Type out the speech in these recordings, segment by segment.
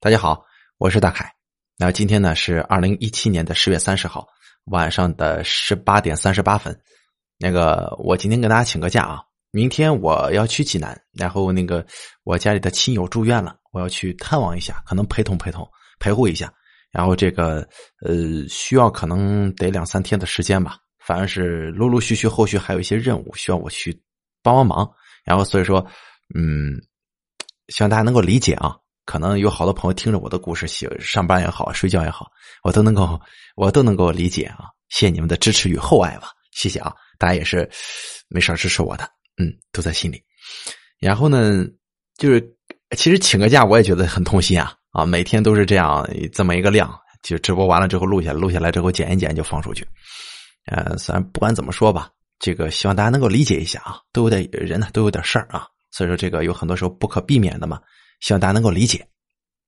大家好，我是大凯。那今天呢是二零一七年的十月三十号晚上的十八点三十八分。那个我今天跟大家请个假啊，明天我要去济南，然后那个我家里的亲友住院了，我要去探望一下，可能陪同陪同陪护一下。然后这个呃需要可能得两三天的时间吧，反正是陆陆续续后续还有一些任务需要我去帮帮忙。然后所以说，嗯，希望大家能够理解啊。可能有好多朋友听着我的故事，喜上班也好，睡觉也好，我都能够，我都能够理解啊！谢谢你们的支持与厚爱吧，谢谢啊！大家也是没事支持我的，嗯，都在心里。然后呢，就是其实请个假我也觉得很痛心啊啊！每天都是这样这么一个量，就直播完了之后录下来，录下来之后剪一剪就放出去。呃，虽然不管怎么说吧，这个希望大家能够理解一下啊，都有点人呢，都有点事儿啊，所以说这个有很多时候不可避免的嘛。希望大家能够理解，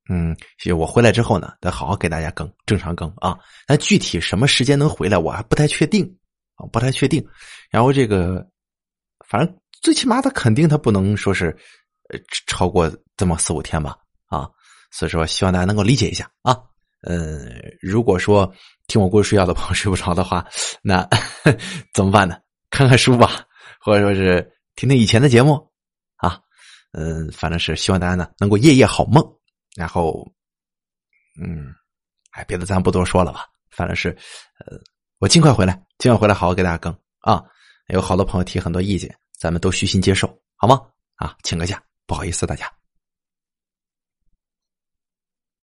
嗯，我回来之后呢，得好好给大家更正常更啊。但具体什么时间能回来，我还不太确定啊，不太确定。然后这个，反正最起码他肯定他不能说是呃超过这么四五天吧啊。所以说，希望大家能够理解一下啊。嗯，如果说听我故事睡觉的朋友睡不着的话，那 怎么办呢？看看书吧，或者说是听听以前的节目。嗯，反正是希望大家呢能够夜夜好梦，然后，嗯，哎，别的咱不多说了吧。反正是，呃，我尽快回来，尽快回来，好好给大家更啊。有好多朋友提很多意见，咱们都虚心接受，好吗？啊，请个假，不好意思大家。